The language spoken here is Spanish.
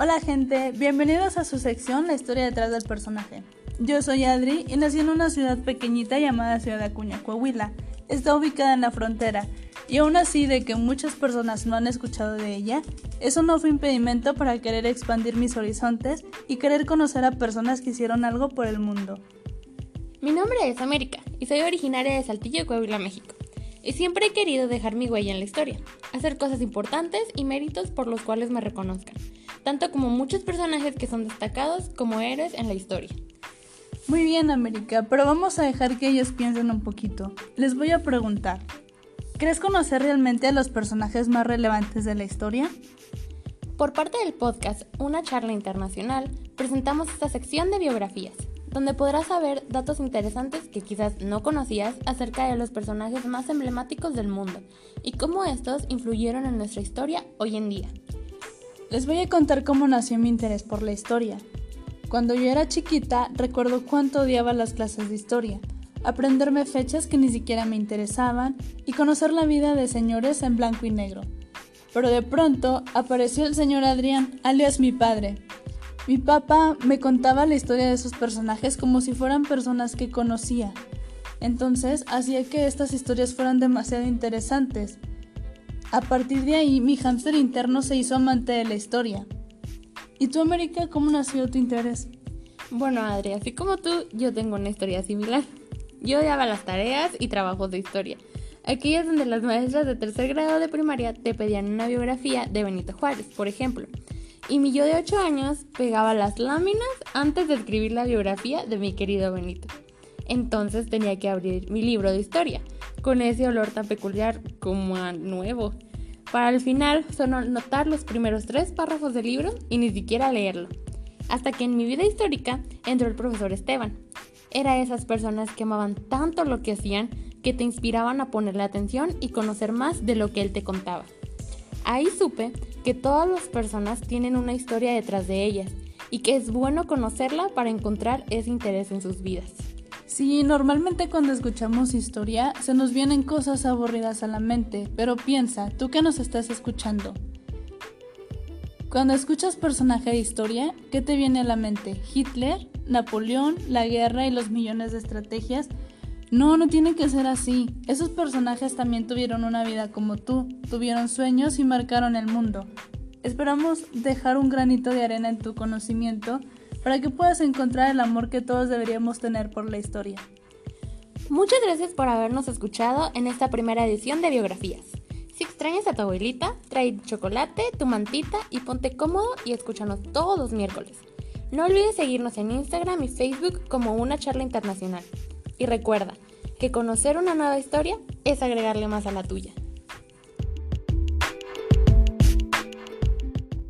Hola gente, bienvenidos a su sección La historia detrás del personaje. Yo soy Adri y nací en una ciudad pequeñita llamada Ciudad Acuña, Coahuila. Está ubicada en la frontera y aún así de que muchas personas no han escuchado de ella, eso no fue impedimento para querer expandir mis horizontes y querer conocer a personas que hicieron algo por el mundo. Mi nombre es América y soy originaria de Saltillo, Coahuila, México. Y siempre he querido dejar mi huella en la historia, hacer cosas importantes y méritos por los cuales me reconozcan, tanto como muchos personajes que son destacados como héroes en la historia. Muy bien, América, pero vamos a dejar que ellos piensen un poquito. Les voy a preguntar, ¿crees conocer realmente a los personajes más relevantes de la historia? Por parte del podcast Una charla internacional, presentamos esta sección de biografías, donde podrás saber datos interesantes que quizás no conocías acerca de los personajes más emblemáticos del mundo y cómo estos influyeron en nuestra historia hoy en día. Les voy a contar cómo nació mi interés por la historia. Cuando yo era chiquita, recuerdo cuánto odiaba las clases de historia, aprenderme fechas que ni siquiera me interesaban y conocer la vida de señores en blanco y negro. Pero de pronto apareció el señor Adrián, alias mi padre. Mi papá me contaba la historia de esos personajes como si fueran personas que conocía. Entonces hacía que estas historias fueran demasiado interesantes. A partir de ahí, mi hámster interno se hizo amante de la historia. ¿Y tú, América, cómo nació tu interés? Bueno, Adri, así como tú, yo tengo una historia similar. Yo odiaba las tareas y trabajos de historia. Aquellas donde las maestras de tercer grado de primaria te pedían una biografía de Benito Juárez, por ejemplo. Y mi yo de 8 años pegaba las láminas antes de escribir la biografía de mi querido Benito. Entonces tenía que abrir mi libro de historia, con ese olor tan peculiar como a nuevo para al final solo notar los primeros tres párrafos del libro y ni siquiera leerlo. Hasta que en mi vida histórica entró el profesor Esteban. Era esas personas que amaban tanto lo que hacían que te inspiraban a ponerle atención y conocer más de lo que él te contaba. Ahí supe que todas las personas tienen una historia detrás de ellas y que es bueno conocerla para encontrar ese interés en sus vidas. Sí, normalmente cuando escuchamos historia se nos vienen cosas aburridas a la mente, pero piensa, tú que nos estás escuchando. Cuando escuchas personaje de historia, ¿qué te viene a la mente? ¿Hitler? ¿Napoleón? ¿La guerra y los millones de estrategias? No, no tiene que ser así. Esos personajes también tuvieron una vida como tú, tuvieron sueños y marcaron el mundo. Esperamos dejar un granito de arena en tu conocimiento para que puedas encontrar el amor que todos deberíamos tener por la historia. Muchas gracias por habernos escuchado en esta primera edición de Biografías. Si extrañas a tu abuelita, trae chocolate, tu mantita y ponte cómodo y escúchanos todos los miércoles. No olvides seguirnos en Instagram y Facebook como una charla internacional. Y recuerda que conocer una nueva historia es agregarle más a la tuya.